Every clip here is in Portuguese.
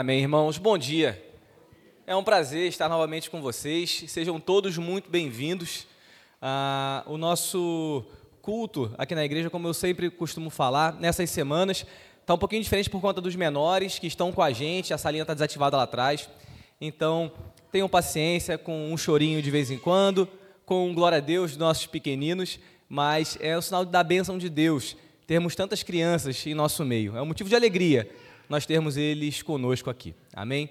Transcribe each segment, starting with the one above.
Amém, irmãos. Bom dia. É um prazer estar novamente com vocês. Sejam todos muito bem-vindos. Ah, o nosso culto aqui na igreja, como eu sempre costumo falar, nessas semanas, está um pouquinho diferente por conta dos menores que estão com a gente. A salinha está desativada lá atrás. Então, tenham paciência com um chorinho de vez em quando, com glória a Deus dos nossos pequeninos, mas é o sinal da bênção de Deus termos tantas crianças em nosso meio. É um motivo de alegria nós termos eles conosco aqui. Amém?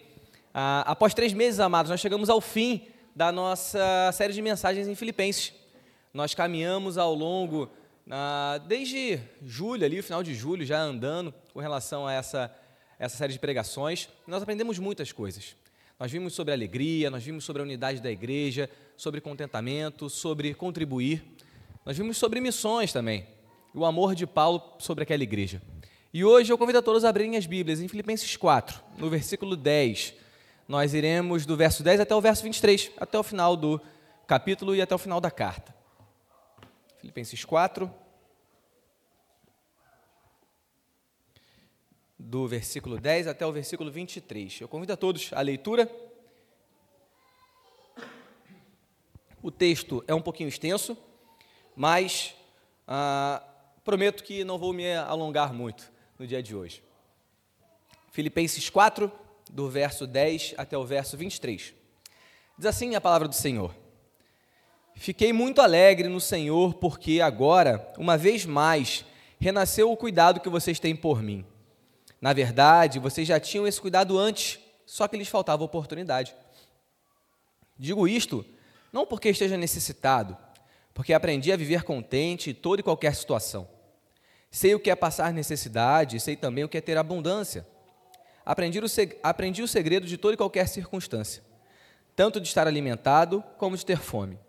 Ah, após três meses, amados, nós chegamos ao fim da nossa série de mensagens em Filipenses. Nós caminhamos ao longo, ah, desde julho, ali, o final de julho, já andando com relação a essa, essa série de pregações. Nós aprendemos muitas coisas. Nós vimos sobre alegria, nós vimos sobre a unidade da igreja, sobre contentamento, sobre contribuir. Nós vimos sobre missões também, o amor de Paulo sobre aquela igreja. E hoje eu convido a todos a abrirem as Bíblias em Filipenses 4, no versículo 10. Nós iremos do verso 10 até o verso 23, até o final do capítulo e até o final da carta. Filipenses 4, do versículo 10 até o versículo 23. Eu convido a todos à leitura. O texto é um pouquinho extenso, mas ah, prometo que não vou me alongar muito no dia de hoje. Filipenses 4, do verso 10 até o verso 23. Diz assim a palavra do Senhor: Fiquei muito alegre no Senhor, porque agora, uma vez mais, renasceu o cuidado que vocês têm por mim. Na verdade, vocês já tinham esse cuidado antes, só que lhes faltava oportunidade. Digo isto não porque esteja necessitado, porque aprendi a viver contente em toda e qualquer situação. Sei o que é passar necessidade, sei também o que é ter abundância. Aprendi o, aprendi o segredo de toda e qualquer circunstância, tanto de estar alimentado como de ter fome,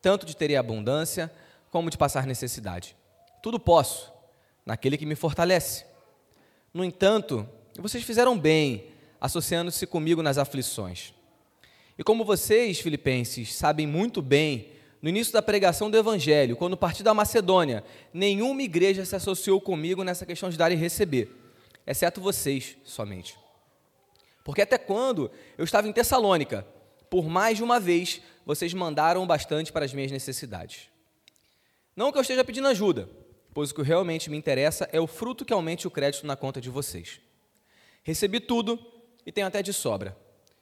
tanto de ter abundância como de passar necessidade. Tudo posso, naquele que me fortalece. No entanto, vocês fizeram bem, associando-se comigo nas aflições. E como vocês, filipenses, sabem muito bem no início da pregação do Evangelho, quando parti da Macedônia, nenhuma igreja se associou comigo nessa questão de dar e receber, exceto vocês somente. Porque até quando eu estava em Tessalônica, por mais de uma vez, vocês mandaram bastante para as minhas necessidades. Não que eu esteja pedindo ajuda, pois o que realmente me interessa é o fruto que aumente o crédito na conta de vocês. Recebi tudo e tenho até de sobra.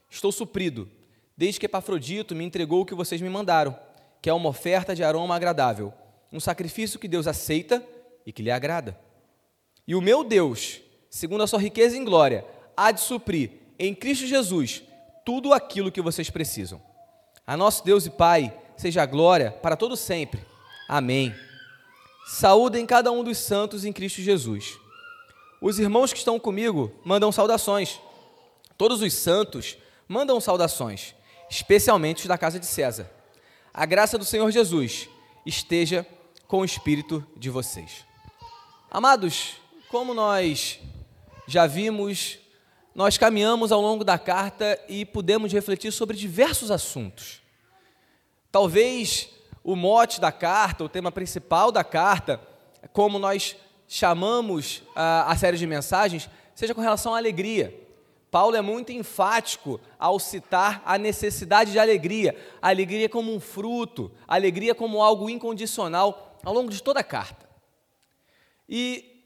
Estou suprido, desde que Epafrodito me entregou o que vocês me mandaram que é uma oferta de aroma agradável, um sacrifício que Deus aceita e que lhe agrada. E o meu Deus, segundo a sua riqueza em glória, há de suprir em Cristo Jesus tudo aquilo que vocês precisam. A nosso Deus e Pai seja a glória para todo sempre. Amém. Saúdem cada um dos santos em Cristo Jesus. Os irmãos que estão comigo mandam saudações. Todos os santos mandam saudações, especialmente os da casa de César. A graça do Senhor Jesus esteja com o espírito de vocês. Amados, como nós já vimos, nós caminhamos ao longo da carta e pudemos refletir sobre diversos assuntos. Talvez o mote da carta, o tema principal da carta, como nós chamamos a, a série de mensagens, seja com relação à alegria. Paulo é muito enfático ao citar a necessidade de alegria, a alegria como um fruto, a alegria como algo incondicional ao longo de toda a carta. E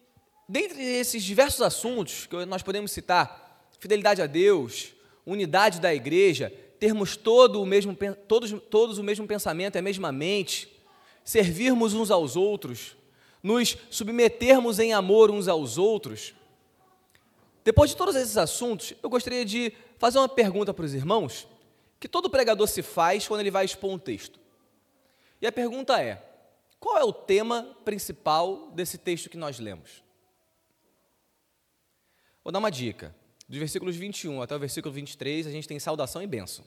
dentre esses diversos assuntos que nós podemos citar, fidelidade a Deus, unidade da igreja, termos todo o mesmo, todos, todos o mesmo pensamento e a mesma mente, servirmos uns aos outros, nos submetermos em amor uns aos outros, depois de todos esses assuntos, eu gostaria de fazer uma pergunta para os irmãos, que todo pregador se faz quando ele vai expor um texto. E a pergunta é: qual é o tema principal desse texto que nós lemos? Vou dar uma dica. Dos versículos 21 até o versículo 23, a gente tem saudação e bênção.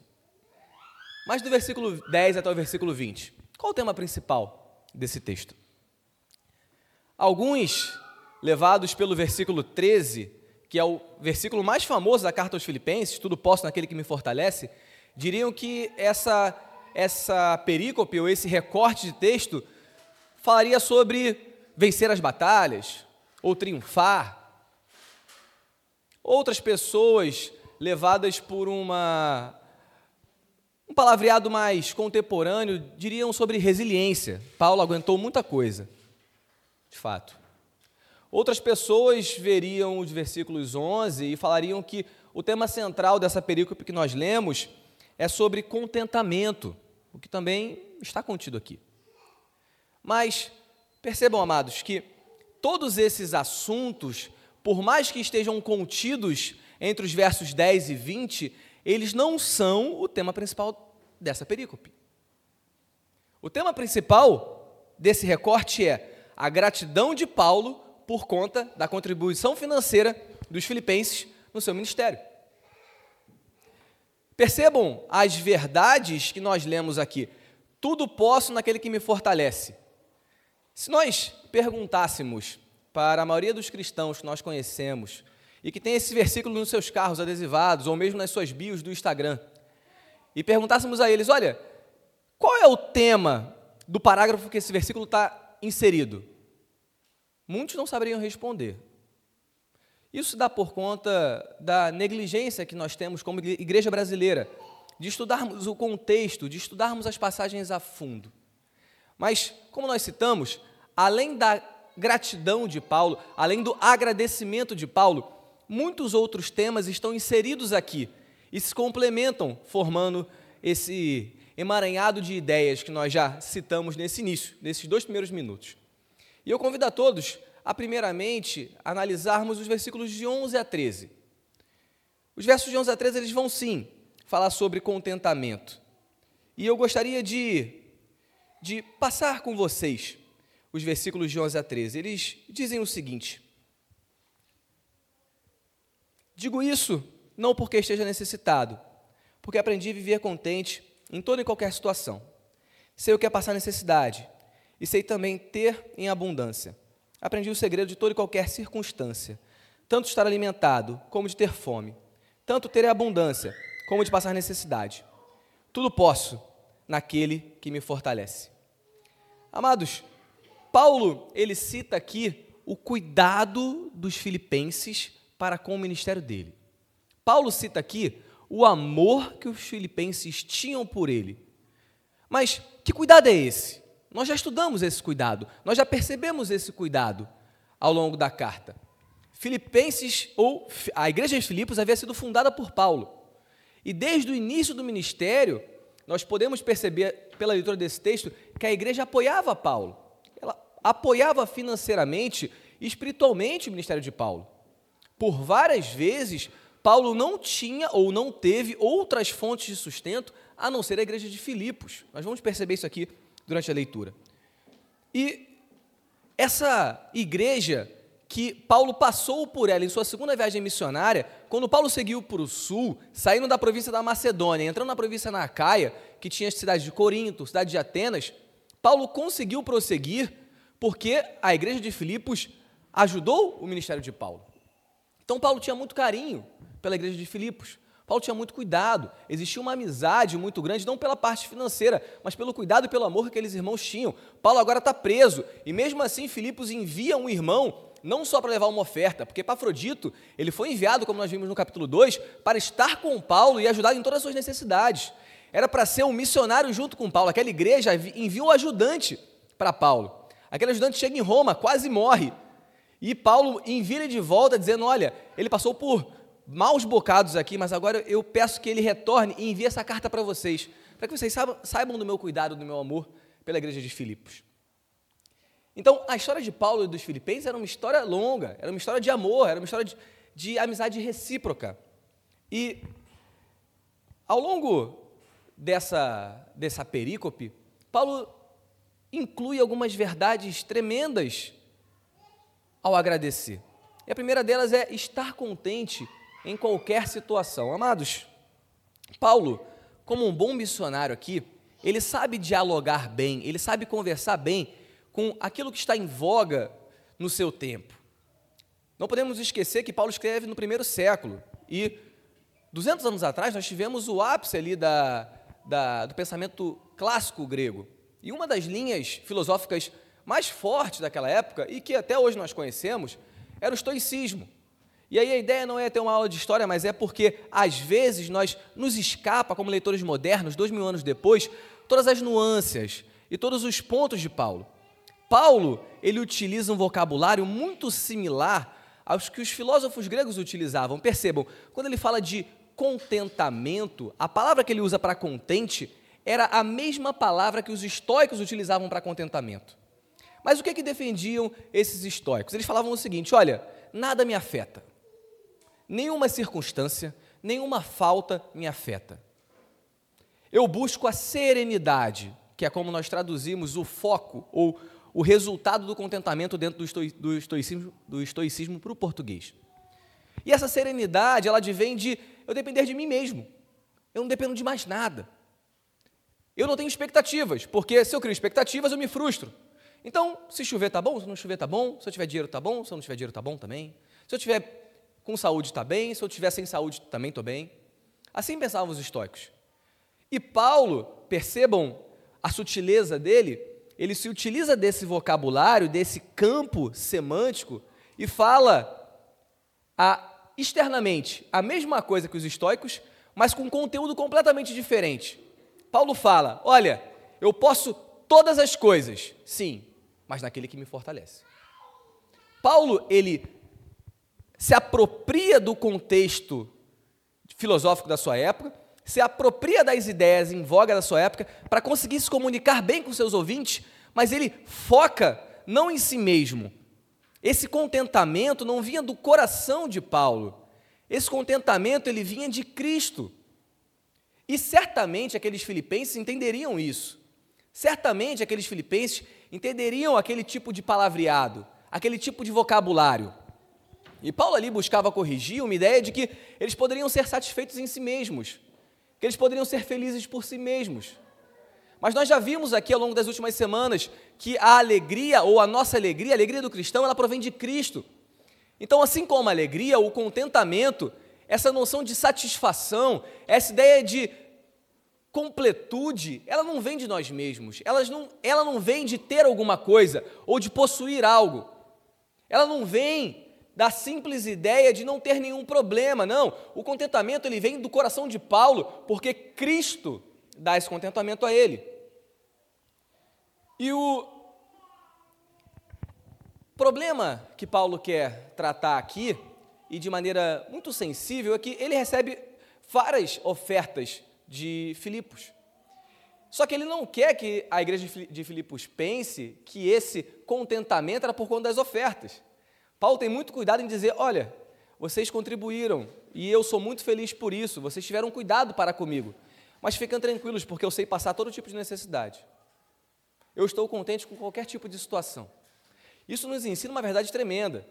Mas do versículo 10 até o versículo 20, qual o tema principal desse texto? Alguns, levados pelo versículo 13, que é o versículo mais famoso da carta aos Filipenses, tudo posso naquele que me fortalece, diriam que essa, essa perícope ou esse recorte de texto falaria sobre vencer as batalhas ou triunfar. Outras pessoas levadas por uma um palavreado mais contemporâneo, diriam sobre resiliência. Paulo aguentou muita coisa, de fato. Outras pessoas veriam os versículos 11 e falariam que o tema central dessa perícope que nós lemos é sobre contentamento, o que também está contido aqui. Mas percebam, amados, que todos esses assuntos, por mais que estejam contidos entre os versos 10 e 20, eles não são o tema principal dessa perícope. O tema principal desse recorte é a gratidão de Paulo por conta da contribuição financeira dos filipenses no seu ministério. Percebam as verdades que nós lemos aqui. Tudo posso naquele que me fortalece. Se nós perguntássemos para a maioria dos cristãos que nós conhecemos e que tem esse versículo nos seus carros adesivados ou mesmo nas suas bios do Instagram, e perguntássemos a eles: olha, qual é o tema do parágrafo que esse versículo está inserido? Muitos não saberiam responder. Isso dá por conta da negligência que nós temos como igreja brasileira, de estudarmos o contexto, de estudarmos as passagens a fundo. Mas, como nós citamos, além da gratidão de Paulo, além do agradecimento de Paulo, muitos outros temas estão inseridos aqui e se complementam, formando esse emaranhado de ideias que nós já citamos nesse início, nesses dois primeiros minutos. E eu convido a todos a, primeiramente, analisarmos os versículos de 11 a 13. Os versos de 11 a 13, eles vão sim falar sobre contentamento. E eu gostaria de, de passar com vocês os versículos de 11 a 13. Eles dizem o seguinte: Digo isso não porque esteja necessitado, porque aprendi a viver contente em toda e qualquer situação. Sei o que é passar necessidade e sei também ter em abundância. Aprendi o segredo de toda e qualquer circunstância, tanto estar alimentado como de ter fome, tanto ter abundância como de passar necessidade. Tudo posso naquele que me fortalece. Amados, Paulo, ele cita aqui o cuidado dos filipenses para com o ministério dele. Paulo cita aqui o amor que os filipenses tinham por ele. Mas que cuidado é esse? Nós já estudamos esse cuidado, nós já percebemos esse cuidado ao longo da carta. Filipenses, ou a igreja de Filipos, havia sido fundada por Paulo. E desde o início do ministério, nós podemos perceber, pela leitura desse texto, que a igreja apoiava Paulo. Ela apoiava financeiramente e espiritualmente o ministério de Paulo. Por várias vezes, Paulo não tinha ou não teve outras fontes de sustento a não ser a igreja de Filipos. Nós vamos perceber isso aqui durante a leitura. E essa igreja que Paulo passou por ela em sua segunda viagem missionária, quando Paulo seguiu para o sul, saindo da província da Macedônia, entrando na província na Acaia, que tinha a cidade de Corinto, cidade de Atenas, Paulo conseguiu prosseguir porque a igreja de Filipos ajudou o ministério de Paulo. Então Paulo tinha muito carinho pela igreja de Filipos. Paulo tinha muito cuidado, existia uma amizade muito grande, não pela parte financeira, mas pelo cuidado e pelo amor que aqueles irmãos tinham. Paulo agora está preso, e mesmo assim Filipos envia um irmão, não só para levar uma oferta, porque Epafrodito, ele foi enviado, como nós vimos no capítulo 2, para estar com Paulo e ajudar em todas as suas necessidades. Era para ser um missionário junto com Paulo. Aquela igreja envia um ajudante para Paulo. Aquele ajudante chega em Roma, quase morre. E Paulo envia ele de volta, dizendo: Olha, ele passou por maus bocados aqui, mas agora eu peço que ele retorne e envie essa carta para vocês, para que vocês saibam, saibam do meu cuidado, do meu amor pela igreja de Filipos. Então, a história de Paulo e dos filipenses era uma história longa, era uma história de amor, era uma história de, de amizade recíproca. E, ao longo dessa, dessa perícope, Paulo inclui algumas verdades tremendas ao agradecer. E a primeira delas é estar contente em qualquer situação. Amados, Paulo, como um bom missionário aqui, ele sabe dialogar bem, ele sabe conversar bem com aquilo que está em voga no seu tempo. Não podemos esquecer que Paulo escreve no primeiro século e 200 anos atrás nós tivemos o ápice ali da, da, do pensamento clássico grego. E uma das linhas filosóficas mais fortes daquela época, e que até hoje nós conhecemos, era o estoicismo. E aí a ideia não é ter uma aula de história, mas é porque às vezes nós nos escapa, como leitores modernos, dois mil anos depois, todas as nuances e todos os pontos de Paulo. Paulo ele utiliza um vocabulário muito similar aos que os filósofos gregos utilizavam. Percebam, quando ele fala de contentamento, a palavra que ele usa para contente era a mesma palavra que os estoicos utilizavam para contentamento. Mas o que, que defendiam esses estoicos? Eles falavam o seguinte: olha, nada me afeta, nenhuma circunstância, nenhuma falta me afeta. Eu busco a serenidade, que é como nós traduzimos o foco ou o resultado do contentamento dentro do, estoicismo, do estoicismo para o português. E essa serenidade, ela advém de eu depender de mim mesmo. Eu não dependo de mais nada. Eu não tenho expectativas, porque se eu crio expectativas, eu me frustro. Então, se chover tá bom, se não chover tá bom, se eu tiver dinheiro tá bom, se eu não tiver dinheiro tá bom também. Se eu tiver com saúde tá bem, se eu tiver sem saúde também tô bem. Assim pensavam os estoicos. E Paulo, percebam a sutileza dele, ele se utiliza desse vocabulário, desse campo semântico e fala a, externamente a mesma coisa que os estoicos, mas com conteúdo completamente diferente. Paulo fala: Olha, eu posso todas as coisas, sim, mas naquele que me fortalece. Paulo, ele se apropria do contexto filosófico da sua época, se apropria das ideias em voga da sua época para conseguir se comunicar bem com seus ouvintes, mas ele foca não em si mesmo. Esse contentamento não vinha do coração de Paulo. Esse contentamento ele vinha de Cristo. E certamente aqueles filipenses entenderiam isso. Certamente aqueles filipenses entenderiam aquele tipo de palavreado, aquele tipo de vocabulário. E Paulo ali buscava corrigir uma ideia de que eles poderiam ser satisfeitos em si mesmos, que eles poderiam ser felizes por si mesmos. Mas nós já vimos aqui ao longo das últimas semanas que a alegria, ou a nossa alegria, a alegria do cristão, ela provém de Cristo. Então, assim como a alegria, o contentamento, essa noção de satisfação, essa ideia de completude, ela não vem de nós mesmos, ela não, ela não vem de ter alguma coisa ou de possuir algo. Ela não vem da simples ideia de não ter nenhum problema, não. O contentamento ele vem do coração de Paulo, porque Cristo dá esse contentamento a ele. E o problema que Paulo quer tratar aqui, e de maneira muito sensível, é que ele recebe várias ofertas de Filipos. Só que ele não quer que a igreja de Filipos pense que esse contentamento era por conta das ofertas. Paulo tem muito cuidado em dizer: olha, vocês contribuíram e eu sou muito feliz por isso, vocês tiveram cuidado para comigo. Mas fiquem tranquilos, porque eu sei passar todo tipo de necessidade. Eu estou contente com qualquer tipo de situação. Isso nos ensina uma verdade tremenda.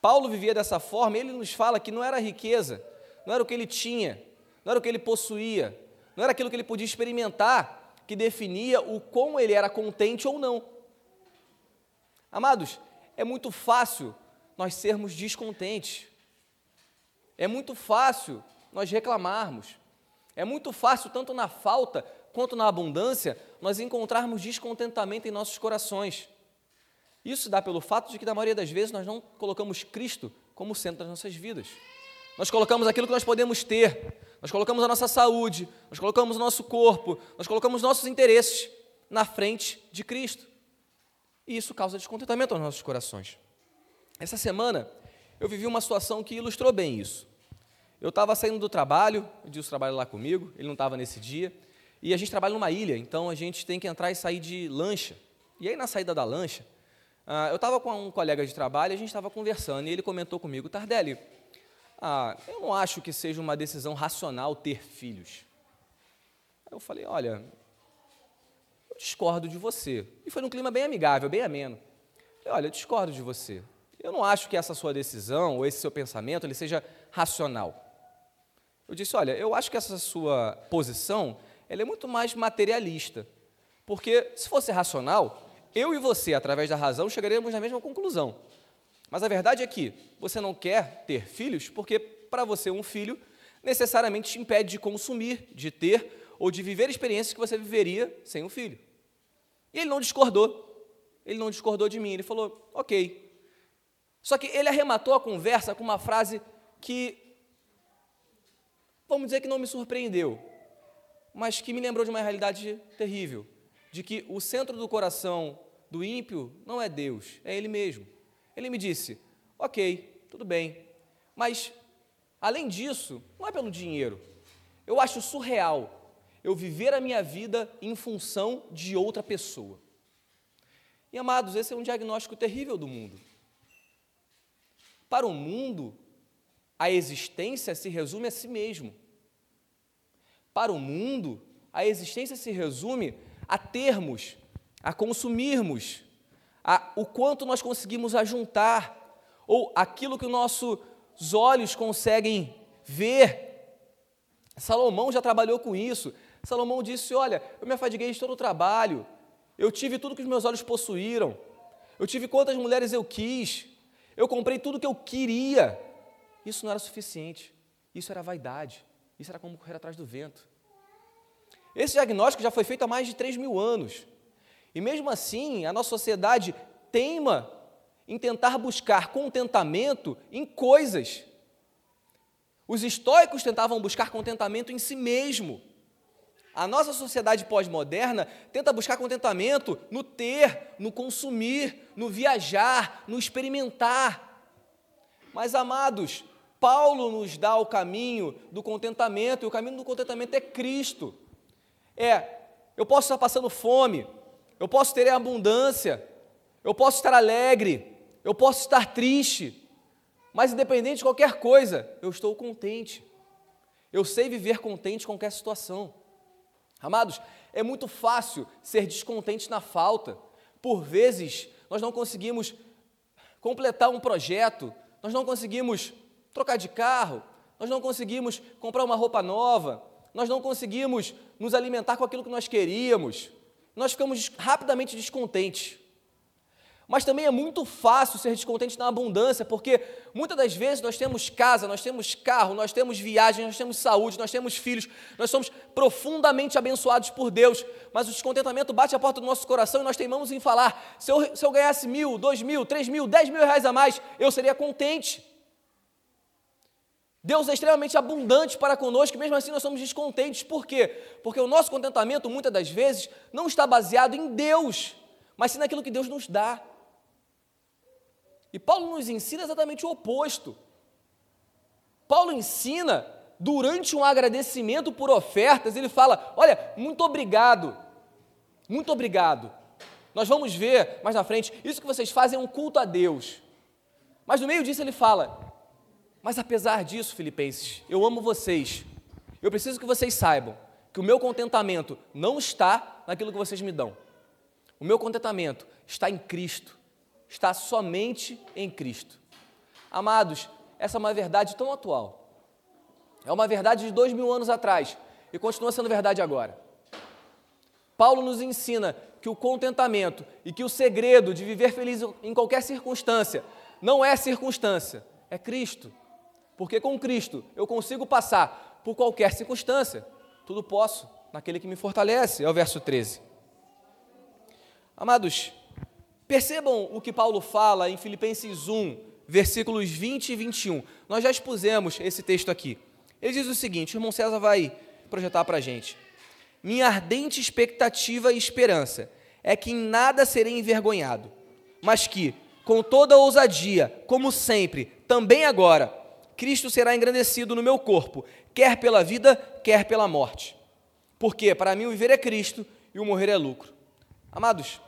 Paulo vivia dessa forma, e ele nos fala que não era riqueza, não era o que ele tinha, não era o que ele possuía, não era aquilo que ele podia experimentar que definia o quão ele era contente ou não. Amados, é muito fácil nós sermos descontentes. É muito fácil nós reclamarmos. É muito fácil, tanto na falta quanto na abundância, nós encontrarmos descontentamento em nossos corações. Isso dá pelo fato de que, na maioria das vezes, nós não colocamos Cristo como centro das nossas vidas. Nós colocamos aquilo que nós podemos ter, nós colocamos a nossa saúde, nós colocamos o nosso corpo, nós colocamos nossos interesses na frente de Cristo. E isso causa descontentamento aos nossos corações. Essa semana eu vivi uma situação que ilustrou bem isso. Eu estava saindo do trabalho, o Dilson trabalha lá comigo, ele não estava nesse dia, e a gente trabalha numa ilha, então a gente tem que entrar e sair de lancha. E aí na saída da lancha, ah, eu estava com um colega de trabalho, a gente estava conversando, e ele comentou comigo, Tardelli, ah, eu não acho que seja uma decisão racional ter filhos. Eu falei, olha, discordo de você. E foi num clima bem amigável, bem ameno. Falei, olha, eu discordo de você. Eu não acho que essa sua decisão ou esse seu pensamento ele seja racional. Eu disse, olha, eu acho que essa sua posição ela é muito mais materialista. Porque se fosse racional, eu e você, através da razão, chegaríamos na mesma conclusão. Mas a verdade é que você não quer ter filhos porque, para você, um filho necessariamente te impede de consumir, de ter ou de viver experiências que você viveria sem um filho. E ele não discordou. Ele não discordou de mim. Ele falou: ok. Só que ele arrematou a conversa com uma frase que, vamos dizer que não me surpreendeu, mas que me lembrou de uma realidade terrível, de que o centro do coração do ímpio não é Deus, é ele mesmo. Ele me disse: Ok, tudo bem, mas além disso, não é pelo dinheiro. Eu acho surreal eu viver a minha vida em função de outra pessoa. E amados, esse é um diagnóstico terrível do mundo. Para o mundo, a existência se resume a si mesmo. Para o mundo, a existência se resume a termos, a consumirmos, a o quanto nós conseguimos ajuntar, ou aquilo que os nossos olhos conseguem ver. Salomão já trabalhou com isso. Salomão disse: Olha, eu me afadiguei de todo o trabalho, eu tive tudo que os meus olhos possuíram, eu tive quantas mulheres eu quis, eu comprei tudo que eu queria. Isso não era suficiente, isso era vaidade, isso era como correr atrás do vento. Esse diagnóstico já foi feito há mais de 3 mil anos. E mesmo assim, a nossa sociedade teima em tentar buscar contentamento em coisas. Os estoicos tentavam buscar contentamento em si mesmo. A nossa sociedade pós-moderna tenta buscar contentamento no ter, no consumir, no viajar, no experimentar. Mas, amados, Paulo nos dá o caminho do contentamento, e o caminho do contentamento é Cristo. É, eu posso estar passando fome, eu posso ter abundância, eu posso estar alegre, eu posso estar triste, mas independente de qualquer coisa, eu estou contente. Eu sei viver contente com qualquer situação. Amados, é muito fácil ser descontente na falta. Por vezes, nós não conseguimos completar um projeto, nós não conseguimos trocar de carro, nós não conseguimos comprar uma roupa nova, nós não conseguimos nos alimentar com aquilo que nós queríamos, nós ficamos rapidamente descontentes. Mas também é muito fácil ser descontente na abundância, porque muitas das vezes nós temos casa, nós temos carro, nós temos viagem, nós temos saúde, nós temos filhos, nós somos profundamente abençoados por Deus, mas o descontentamento bate a porta do nosso coração e nós teimamos em falar: se eu, se eu ganhasse mil, dois mil, três mil, dez mil reais a mais, eu seria contente. Deus é extremamente abundante para conosco, mesmo assim nós somos descontentes. Por quê? Porque o nosso contentamento, muitas das vezes, não está baseado em Deus, mas sim naquilo que Deus nos dá. E Paulo nos ensina exatamente o oposto. Paulo ensina, durante um agradecimento por ofertas, ele fala: Olha, muito obrigado, muito obrigado. Nós vamos ver mais na frente, isso que vocês fazem é um culto a Deus. Mas no meio disso ele fala: Mas apesar disso, Filipenses, eu amo vocês. Eu preciso que vocês saibam que o meu contentamento não está naquilo que vocês me dão. O meu contentamento está em Cristo está somente em Cristo. Amados, essa é uma verdade tão atual. É uma verdade de dois mil anos atrás e continua sendo verdade agora. Paulo nos ensina que o contentamento e que o segredo de viver feliz em qualquer circunstância não é circunstância, é Cristo. Porque com Cristo eu consigo passar por qualquer circunstância. Tudo posso naquele que me fortalece, é o verso 13. Amados, Percebam o que Paulo fala em Filipenses 1, versículos 20 e 21. Nós já expusemos esse texto aqui. Ele diz o seguinte: o irmão César vai projetar para a gente. Minha ardente expectativa e esperança é que em nada serei envergonhado, mas que, com toda ousadia, como sempre, também agora, Cristo será engrandecido no meu corpo, quer pela vida, quer pela morte. Porque para mim o viver é Cristo e o morrer é lucro. Amados,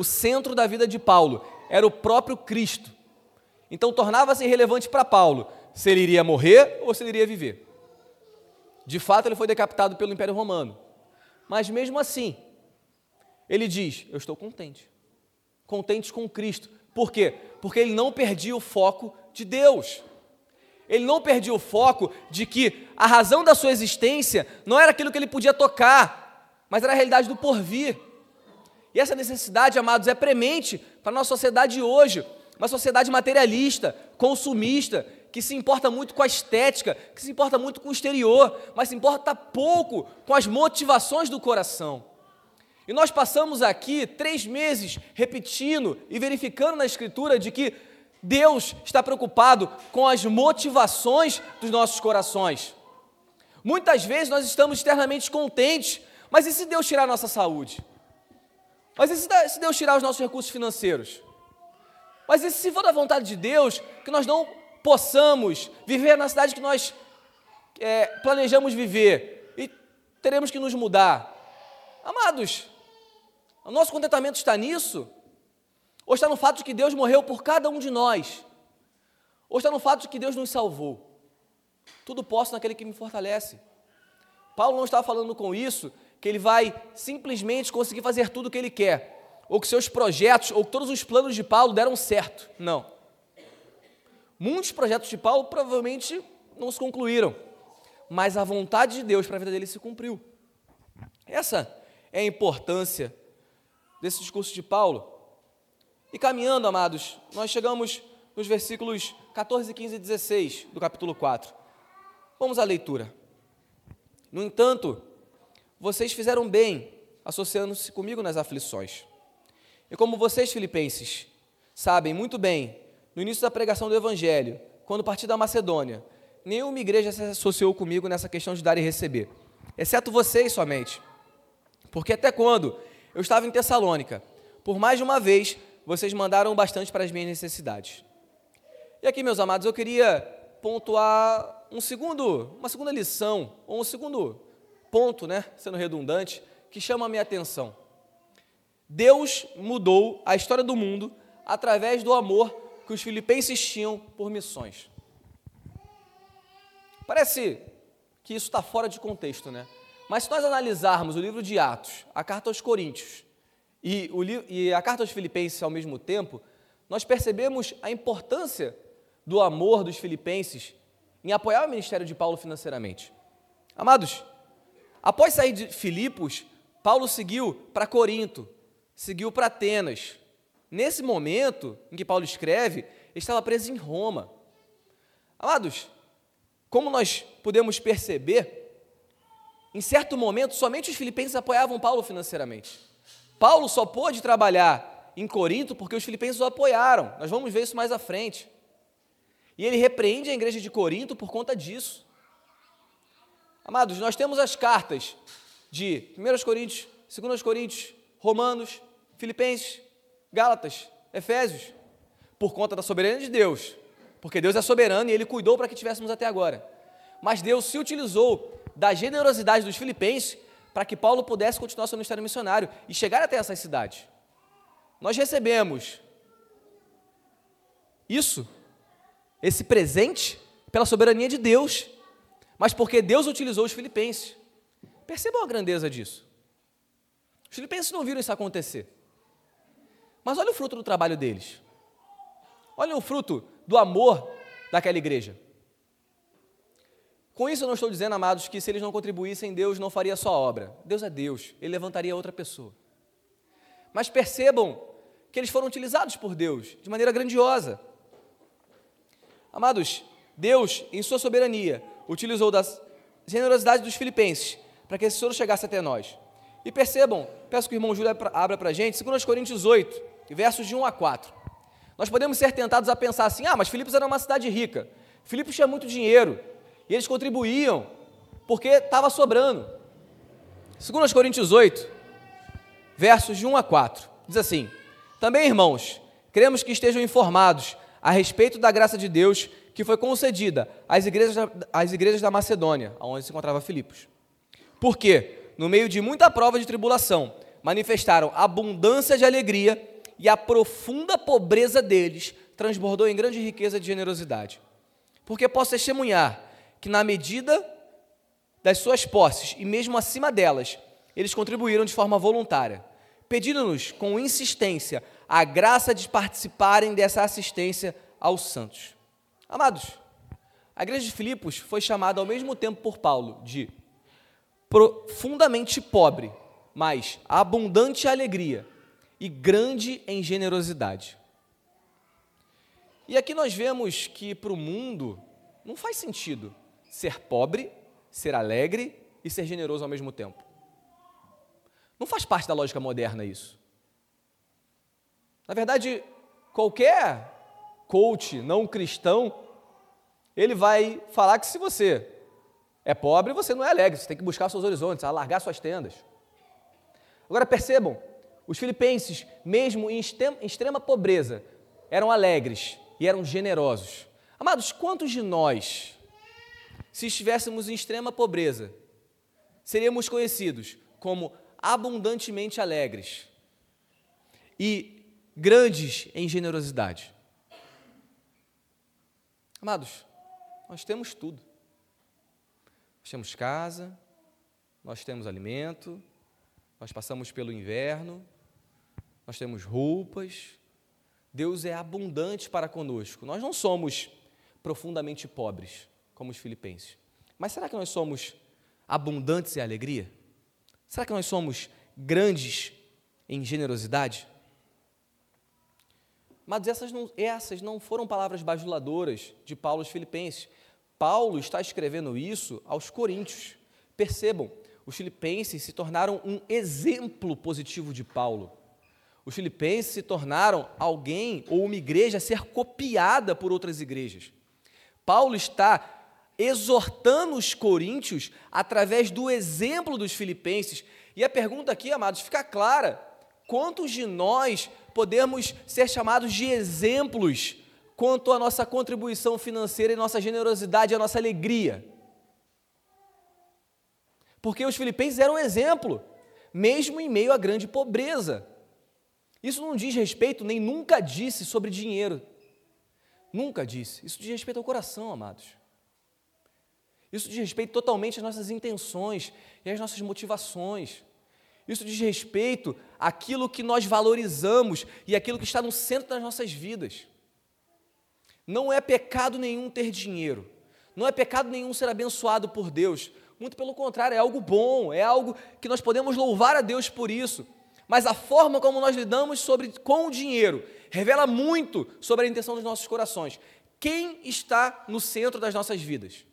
o centro da vida de Paulo era o próprio Cristo. Então tornava-se irrelevante para Paulo se ele iria morrer ou se ele iria viver. De fato, ele foi decapitado pelo Império Romano. Mas mesmo assim, ele diz: Eu estou contente. Contente com Cristo. Por quê? Porque ele não perdia o foco de Deus. Ele não perdia o foco de que a razão da sua existência não era aquilo que ele podia tocar, mas era a realidade do porvir. E essa necessidade, amados, é premente para a nossa sociedade hoje, uma sociedade materialista, consumista, que se importa muito com a estética, que se importa muito com o exterior, mas se importa pouco com as motivações do coração. E nós passamos aqui três meses repetindo e verificando na Escritura de que Deus está preocupado com as motivações dos nossos corações. Muitas vezes nós estamos externamente contentes, mas e se Deus tirar a nossa saúde? Mas e se Deus tirar os nossos recursos financeiros? Mas e se for da vontade de Deus que nós não possamos viver na cidade que nós é, planejamos viver e teremos que nos mudar? Amados, o nosso contentamento está nisso? Ou está no fato de que Deus morreu por cada um de nós? Ou está no fato de que Deus nos salvou? Tudo posso naquele que me fortalece. Paulo não está falando com isso que ele vai simplesmente conseguir fazer tudo o que ele quer, ou que seus projetos, ou que todos os planos de Paulo deram certo. Não. Muitos projetos de Paulo provavelmente não se concluíram, mas a vontade de Deus para a vida dele se cumpriu. Essa é a importância desse discurso de Paulo. E caminhando, amados, nós chegamos nos versículos 14, 15 e 16 do capítulo 4. Vamos à leitura. No entanto, vocês fizeram bem associando-se comigo nas aflições. E como vocês, filipenses, sabem muito bem, no início da pregação do Evangelho, quando parti da Macedônia, nenhuma igreja se associou comigo nessa questão de dar e receber, exceto vocês somente. Porque até quando eu estava em Tessalônica, por mais de uma vez, vocês mandaram bastante para as minhas necessidades. E aqui, meus amados, eu queria pontuar um segundo, uma segunda lição, ou um segundo ponto, né, sendo redundante, que chama a minha atenção. Deus mudou a história do mundo através do amor que os filipenses tinham por missões. Parece que isso está fora de contexto, né? Mas se nós analisarmos o livro de Atos, a carta aos Coríntios e, o, e a carta aos Filipenses ao mesmo tempo, nós percebemos a importância do amor dos filipenses em apoiar o ministério de Paulo financeiramente. Amados, após sair de Filipos, Paulo seguiu para Corinto, seguiu para Atenas. Nesse momento em que Paulo escreve, estava preso em Roma. Amados, como nós podemos perceber, em certo momento, somente os filipenses apoiavam Paulo financeiramente. Paulo só pôde trabalhar em Corinto porque os filipenses o apoiaram. Nós vamos ver isso mais à frente. E ele repreende a igreja de Corinto por conta disso. Amados, nós temos as cartas de 1 Coríntios, 2 Coríntios, Romanos, Filipenses, Gálatas, Efésios, por conta da soberania de Deus, porque Deus é soberano e ele cuidou para que tivéssemos até agora. Mas Deus se utilizou da generosidade dos filipenses para que Paulo pudesse continuar seu ministério missionário e chegar até essas cidades. Nós recebemos isso esse presente pela soberania de Deus, mas porque Deus utilizou os filipenses. Percebam a grandeza disso. Os filipenses não viram isso acontecer. Mas olha o fruto do trabalho deles. Olha o fruto do amor daquela igreja. Com isso eu não estou dizendo, amados, que se eles não contribuíssem, Deus não faria só obra. Deus é Deus, Ele levantaria outra pessoa. Mas percebam que eles foram utilizados por Deus de maneira grandiosa. Amados, Deus, em sua soberania, utilizou da generosidade dos filipenses para que esse soro chegasse até nós. E percebam, peço que o irmão Júlio abra para a gente, 2 Coríntios 8, versos de 1 a 4. Nós podemos ser tentados a pensar assim, ah, mas Filipos era uma cidade rica, Filipos tinha muito dinheiro, e eles contribuíam, porque estava sobrando. 2 Coríntios 8, versos de 1 a 4, diz assim, Também, irmãos, queremos que estejam informados a respeito da graça de Deus que foi concedida às igrejas, às igrejas da Macedônia, onde se encontrava Filipos. Porque, no meio de muita prova de tribulação, manifestaram abundância de alegria e a profunda pobreza deles transbordou em grande riqueza de generosidade. Porque posso testemunhar que, na medida das suas posses e mesmo acima delas, eles contribuíram de forma voluntária, pedindo-nos com insistência a graça de participarem dessa assistência aos santos. Amados, a igreja de Filipos foi chamada ao mesmo tempo por Paulo de profundamente pobre, mas abundante alegria e grande em generosidade. E aqui nós vemos que para o mundo não faz sentido ser pobre, ser alegre e ser generoso ao mesmo tempo. Não faz parte da lógica moderna isso. Na verdade, qualquer coach não cristão, ele vai falar que se você é pobre, você não é alegre, você tem que buscar seus horizontes, alargar suas tendas. Agora percebam, os filipenses, mesmo em extrema pobreza, eram alegres e eram generosos. Amados, quantos de nós, se estivéssemos em extrema pobreza, seríamos conhecidos como abundantemente alegres e grandes em generosidade? Amados, nós temos tudo. Nós temos casa, nós temos alimento, nós passamos pelo inverno, nós temos roupas. Deus é abundante para conosco. Nós não somos profundamente pobres, como os filipenses. Mas será que nós somos abundantes em alegria? Será que nós somos grandes em generosidade? Mas essas não, essas não foram palavras bajuladoras de Paulo aos Filipenses. Paulo está escrevendo isso aos Coríntios. Percebam, os filipenses se tornaram um exemplo positivo de Paulo. Os filipenses se tornaram alguém ou uma igreja a ser copiada por outras igrejas. Paulo está exortando os coríntios através do exemplo dos filipenses. E a pergunta aqui, amados, fica clara: quantos de nós podemos ser chamados de exemplos quanto à nossa contribuição financeira e nossa generosidade e a nossa alegria. Porque os filipenses eram um exemplo, mesmo em meio à grande pobreza. Isso não diz respeito, nem nunca disse sobre dinheiro. Nunca disse. Isso diz respeito ao coração, amados. Isso diz respeito totalmente às nossas intenções e às nossas motivações. Isso diz respeito àquilo que nós valorizamos e aquilo que está no centro das nossas vidas. Não é pecado nenhum ter dinheiro. Não é pecado nenhum ser abençoado por Deus. Muito pelo contrário, é algo bom, é algo que nós podemos louvar a Deus por isso. Mas a forma como nós lidamos sobre, com o dinheiro revela muito sobre a intenção dos nossos corações. Quem está no centro das nossas vidas?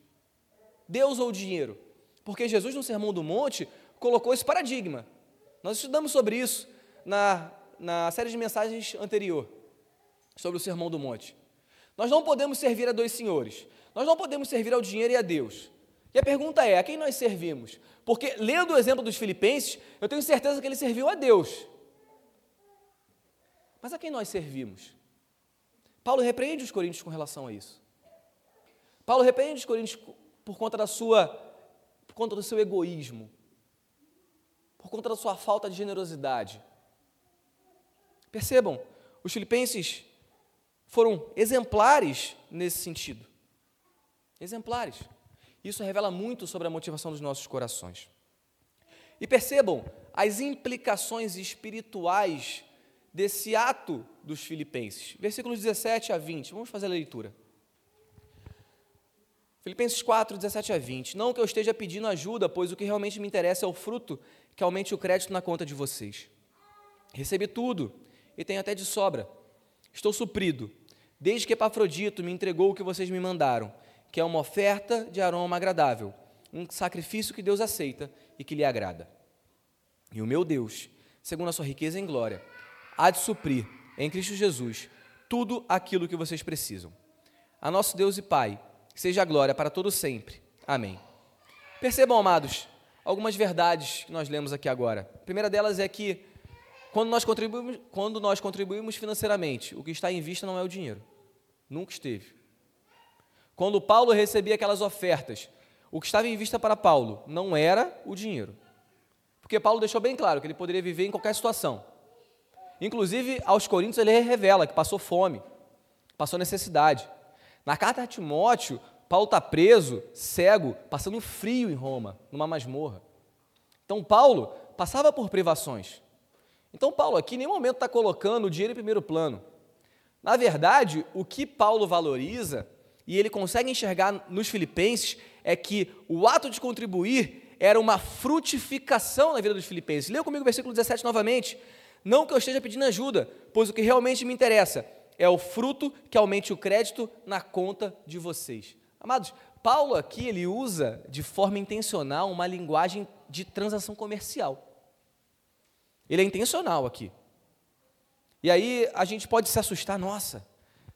Deus ou o dinheiro? Porque Jesus, no Sermão do Monte, colocou esse paradigma. Nós estudamos sobre isso na, na série de mensagens anterior, sobre o Sermão do Monte. Nós não podemos servir a dois senhores. Nós não podemos servir ao dinheiro e a Deus. E a pergunta é: a quem nós servimos? Porque, lendo o exemplo dos Filipenses, eu tenho certeza que ele serviu a Deus. Mas a quem nós servimos? Paulo repreende os coríntios com relação a isso. Paulo repreende os coríntios por conta da sua, por conta do seu egoísmo, por conta da sua falta de generosidade. Percebam, os filipenses foram exemplares nesse sentido. Exemplares. Isso revela muito sobre a motivação dos nossos corações. E percebam as implicações espirituais desse ato dos filipenses. Versículos 17 a 20. Vamos fazer a leitura. Filipenses 4, 17 a 20. Não que eu esteja pedindo ajuda, pois o que realmente me interessa é o fruto que aumente o crédito na conta de vocês. Recebi tudo e tenho até de sobra Estou suprido, desde que Epafrodito me entregou o que vocês me mandaram, que é uma oferta de aroma agradável, um sacrifício que Deus aceita e que lhe agrada. E o meu Deus, segundo a sua riqueza em glória, há de suprir em Cristo Jesus tudo aquilo que vocês precisam. A nosso Deus e Pai, seja a glória para todo sempre. Amém. Percebam, amados, algumas verdades que nós lemos aqui agora. A primeira delas é que quando nós, contribuímos, quando nós contribuímos financeiramente, o que está em vista não é o dinheiro. Nunca esteve. Quando Paulo recebia aquelas ofertas, o que estava em vista para Paulo não era o dinheiro. Porque Paulo deixou bem claro que ele poderia viver em qualquer situação. Inclusive, aos Coríntios ele revela que passou fome, passou necessidade. Na carta a Timóteo, Paulo está preso, cego, passando frio em Roma, numa masmorra. Então, Paulo passava por privações. Então, Paulo aqui em nenhum momento está colocando o dinheiro em primeiro plano. Na verdade, o que Paulo valoriza, e ele consegue enxergar nos Filipenses, é que o ato de contribuir era uma frutificação na vida dos Filipenses. Leia comigo o versículo 17 novamente. Não que eu esteja pedindo ajuda, pois o que realmente me interessa é o fruto que aumente o crédito na conta de vocês. Amados, Paulo aqui ele usa de forma intencional uma linguagem de transação comercial. Ele é intencional aqui. E aí a gente pode se assustar, nossa,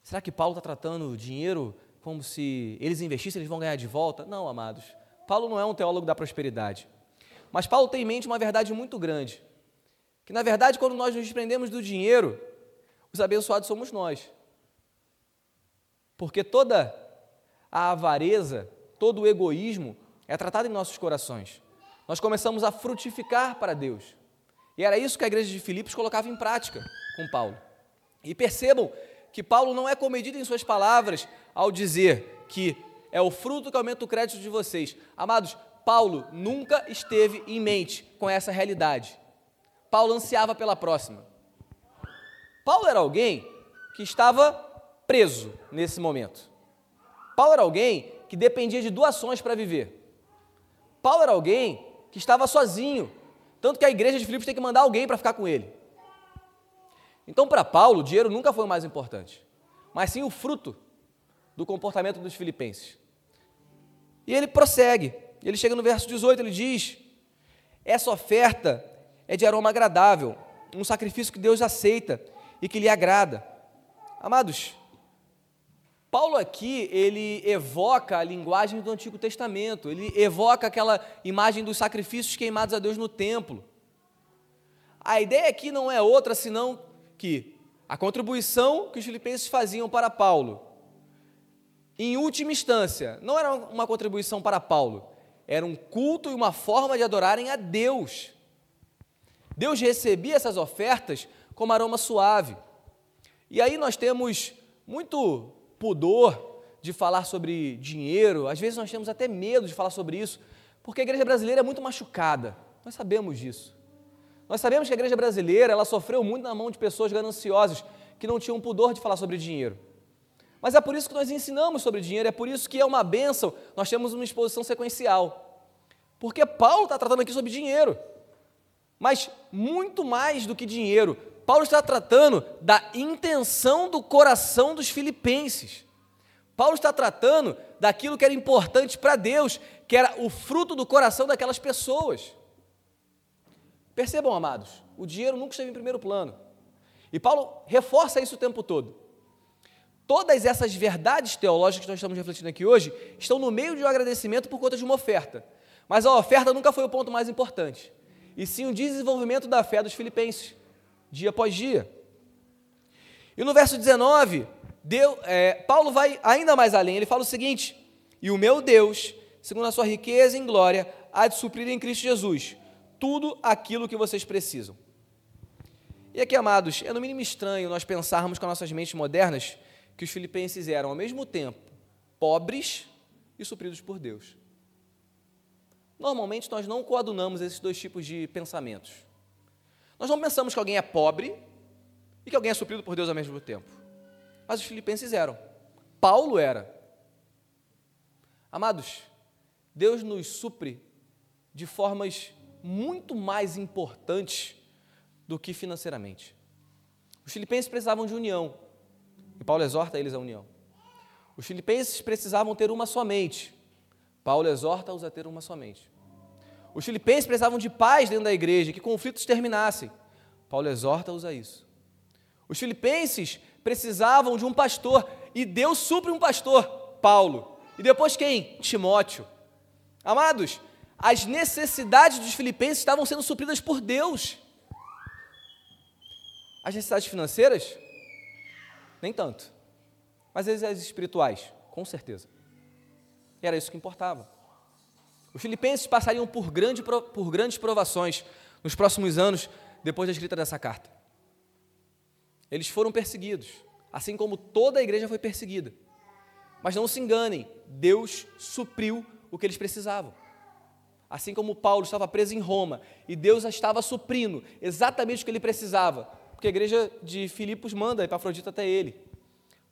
Será que Paulo está tratando o dinheiro como se eles investissem, eles vão ganhar de volta? Não, amados. Paulo não é um teólogo da prosperidade. Mas Paulo tem em mente uma verdade muito grande. Que, na verdade, quando nós nos desprendemos do dinheiro, os abençoados somos nós. Porque toda a avareza, todo o egoísmo é tratado em nossos corações. Nós começamos a frutificar para Deus. E era isso que a igreja de Filipos colocava em prática com Paulo. E percebam que Paulo não é comedido em suas palavras ao dizer que é o fruto que aumenta o crédito de vocês. Amados, Paulo nunca esteve em mente com essa realidade. Paulo ansiava pela próxima. Paulo era alguém que estava preso nesse momento. Paulo era alguém que dependia de doações para viver. Paulo era alguém que estava sozinho, tanto que a igreja de Filipos tem que mandar alguém para ficar com ele. Então, para Paulo, o dinheiro nunca foi o mais importante, mas sim o fruto do comportamento dos filipenses. E ele prossegue, ele chega no verso 18, ele diz: Essa oferta é de aroma agradável, um sacrifício que Deus aceita e que lhe agrada. Amados, Paulo aqui, ele evoca a linguagem do Antigo Testamento, ele evoca aquela imagem dos sacrifícios queimados a Deus no templo. A ideia aqui não é outra senão que a contribuição que os filipenses faziam para Paulo, em última instância, não era uma contribuição para Paulo, era um culto e uma forma de adorarem a Deus. Deus recebia essas ofertas como aroma suave. E aí nós temos muito pudor de falar sobre dinheiro, às vezes nós temos até medo de falar sobre isso, porque a igreja brasileira é muito machucada. Nós sabemos disso. Nós sabemos que a igreja brasileira, ela sofreu muito na mão de pessoas gananciosas que não tinham pudor de falar sobre dinheiro. Mas é por isso que nós ensinamos sobre dinheiro, é por isso que é uma bênção nós temos uma exposição sequencial. Porque Paulo está tratando aqui sobre dinheiro. Mas muito mais do que dinheiro, Paulo está tratando da intenção do coração dos filipenses. Paulo está tratando daquilo que era importante para Deus, que era o fruto do coração daquelas pessoas. Percebam, amados, o dinheiro nunca esteve em primeiro plano. E Paulo reforça isso o tempo todo. Todas essas verdades teológicas que nós estamos refletindo aqui hoje estão no meio de um agradecimento por conta de uma oferta. Mas a oferta nunca foi o ponto mais importante, e sim o desenvolvimento da fé dos filipenses dia após dia. E no verso 19, Deus, é, Paulo vai ainda mais além, ele fala o seguinte: E o meu Deus, segundo a sua riqueza em glória, há de suprir em Cristo Jesus tudo aquilo que vocês precisam. E aqui, amados, é no mínimo estranho nós pensarmos com nossas mentes modernas que os filipenses eram, ao mesmo tempo, pobres e supridos por Deus. Normalmente, nós não coadunamos esses dois tipos de pensamentos. Nós não pensamos que alguém é pobre e que alguém é suprido por Deus ao mesmo tempo. Mas os filipenses eram. Paulo era. Amados, Deus nos supre de formas muito mais importantes do que financeiramente. Os filipenses precisavam de união, e Paulo exorta eles à união. Os filipenses precisavam ter uma somente, Paulo exorta-os a ter uma somente. Os filipenses precisavam de paz dentro da igreja, que conflitos terminassem. Paulo exorta-os a isso. Os filipenses precisavam de um pastor, e Deus supre um pastor, Paulo. E depois quem? Timóteo. Amados, as necessidades dos filipenses estavam sendo supridas por Deus. As necessidades financeiras? Nem tanto. Mas as espirituais? Com certeza. E era isso que importava. Os filipenses passariam por, grande, por grandes provações nos próximos anos depois da escrita dessa carta. Eles foram perseguidos, assim como toda a igreja foi perseguida. Mas não se enganem, Deus supriu o que eles precisavam. Assim como Paulo estava preso em Roma e Deus estava suprindo exatamente o que ele precisava, porque a igreja de Filipos manda Epafrodito até ele.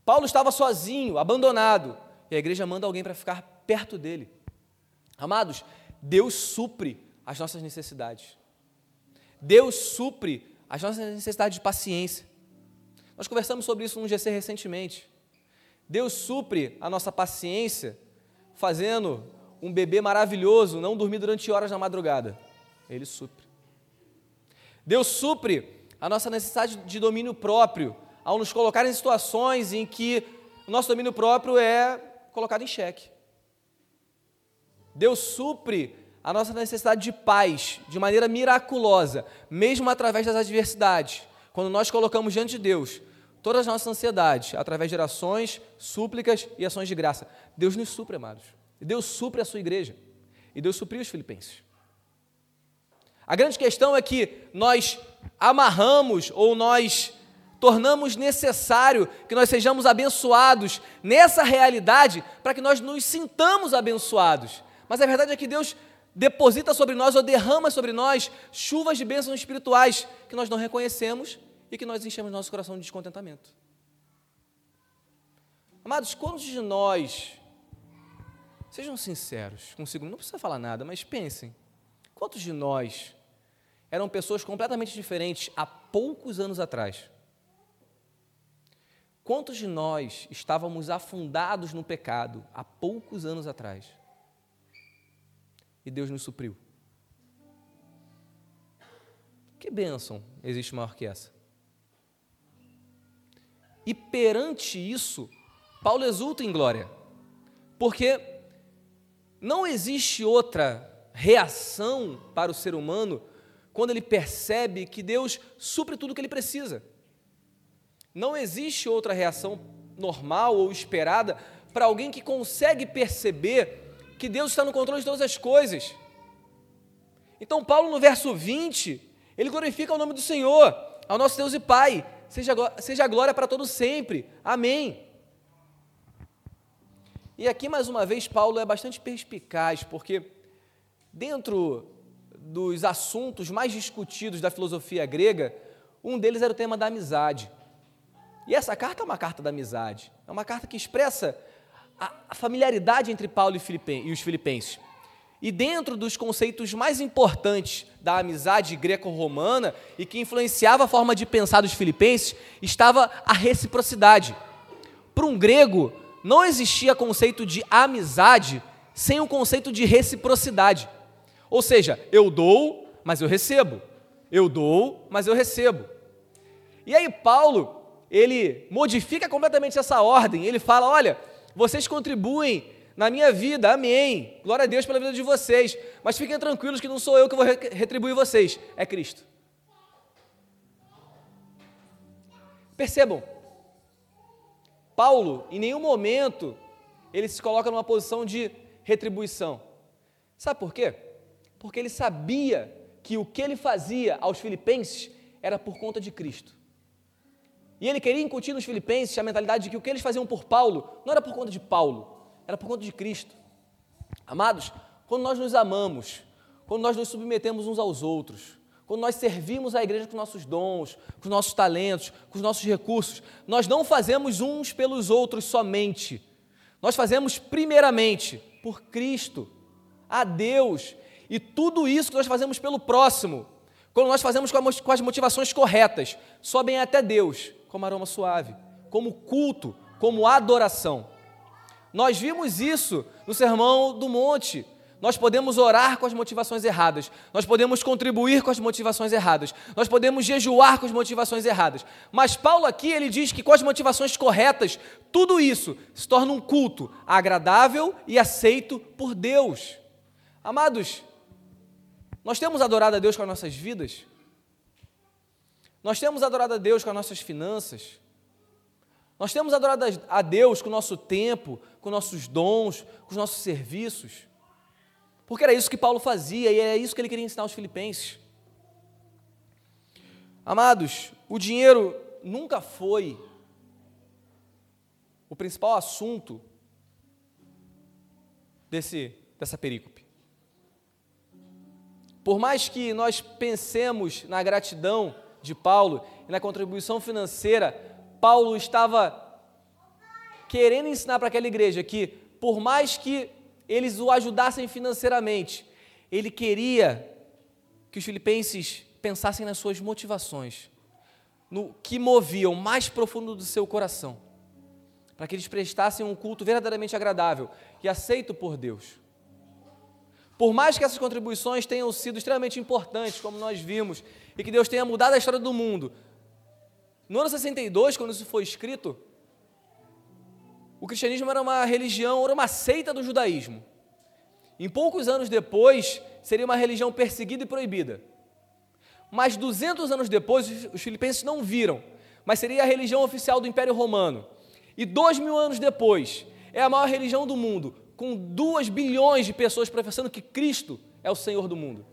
Paulo estava sozinho, abandonado, e a igreja manda alguém para ficar perto dele. Amados, Deus supre as nossas necessidades. Deus supre as nossas necessidades de paciência. Nós conversamos sobre isso no GC recentemente. Deus supre a nossa paciência fazendo um bebê maravilhoso não dormir durante horas na madrugada. Ele supre. Deus supre a nossa necessidade de domínio próprio ao nos colocar em situações em que o nosso domínio próprio é colocado em xeque. Deus supre a nossa necessidade de paz de maneira miraculosa, mesmo através das adversidades. Quando nós colocamos diante de Deus todas as nossas ansiedades, através de orações, súplicas e ações de graça. Deus nos supre, amados. Deus supre a sua igreja. E Deus supriu os filipenses. A grande questão é que nós amarramos ou nós tornamos necessário que nós sejamos abençoados nessa realidade para que nós nos sintamos abençoados. Mas a verdade é que Deus deposita sobre nós ou derrama sobre nós chuvas de bênçãos espirituais que nós não reconhecemos e que nós enchemos nosso coração de descontentamento. Amados, quantos de nós, sejam sinceros consigo, não precisa falar nada, mas pensem, quantos de nós eram pessoas completamente diferentes há poucos anos atrás? Quantos de nós estávamos afundados no pecado há poucos anos atrás? E Deus nos supriu. Que bênção existe maior que essa? E perante isso, Paulo exulta em glória, porque não existe outra reação para o ser humano quando ele percebe que Deus supre tudo o que ele precisa. Não existe outra reação normal ou esperada para alguém que consegue perceber que Deus está no controle de todas as coisas. Então, Paulo, no verso 20, ele glorifica o nome do Senhor, ao nosso Deus e Pai, seja, seja a glória para todos sempre. Amém. E aqui, mais uma vez, Paulo é bastante perspicaz, porque dentro dos assuntos mais discutidos da filosofia grega, um deles era o tema da amizade. E essa carta é uma carta da amizade, é uma carta que expressa a familiaridade entre Paulo e os filipenses. E dentro dos conceitos mais importantes da amizade greco-romana e que influenciava a forma de pensar dos filipenses, estava a reciprocidade. Para um grego, não existia conceito de amizade sem o conceito de reciprocidade. Ou seja, eu dou, mas eu recebo. Eu dou, mas eu recebo. E aí Paulo, ele modifica completamente essa ordem. Ele fala: olha, vocês contribuem na minha vida, amém. Glória a Deus pela vida de vocês. Mas fiquem tranquilos que não sou eu que vou retribuir vocês, é Cristo. Percebam, Paulo, em nenhum momento, ele se coloca numa posição de retribuição. Sabe por quê? Porque ele sabia que o que ele fazia aos filipenses era por conta de Cristo. E ele queria incutir nos filipenses a mentalidade de que o que eles faziam por Paulo não era por conta de Paulo, era por conta de Cristo. Amados, quando nós nos amamos, quando nós nos submetemos uns aos outros, quando nós servimos a igreja com nossos dons, com os nossos talentos, com os nossos recursos, nós não fazemos uns pelos outros somente. Nós fazemos primeiramente por Cristo, a Deus, e tudo isso que nós fazemos pelo próximo, quando nós fazemos com as motivações corretas, sobem até Deus como aroma suave, como culto, como adoração. Nós vimos isso no Sermão do Monte. Nós podemos orar com as motivações erradas, nós podemos contribuir com as motivações erradas, nós podemos jejuar com as motivações erradas. Mas Paulo aqui ele diz que com as motivações corretas, tudo isso se torna um culto agradável e aceito por Deus. Amados, nós temos adorado a Deus com as nossas vidas? Nós temos adorado a Deus com as nossas finanças? Nós temos adorado a Deus com o nosso tempo, com nossos dons, com os nossos serviços. Porque era isso que Paulo fazia e é isso que ele queria ensinar aos filipenses. Amados, o dinheiro nunca foi o principal assunto desse, dessa perícope. Por mais que nós pensemos na gratidão de Paulo e na contribuição financeira Paulo estava querendo ensinar para aquela igreja que, por mais que eles o ajudassem financeiramente, ele queria que os filipenses pensassem nas suas motivações, no que movia o mais profundo do seu coração, para que eles prestassem um culto verdadeiramente agradável e aceito por Deus. Por mais que essas contribuições tenham sido extremamente importantes, como nós vimos, e que Deus tenha mudado a história do mundo, No ano 62, quando isso foi escrito, o cristianismo era uma religião, era uma seita do judaísmo. Em poucos anos depois, seria uma religião perseguida e proibida. Mas 200 anos depois, os filipenses não viram, mas seria a religião oficial do Império Romano. E dois mil anos depois, é a maior religião do mundo, com duas bilhões de pessoas professando que Cristo é o Senhor do mundo.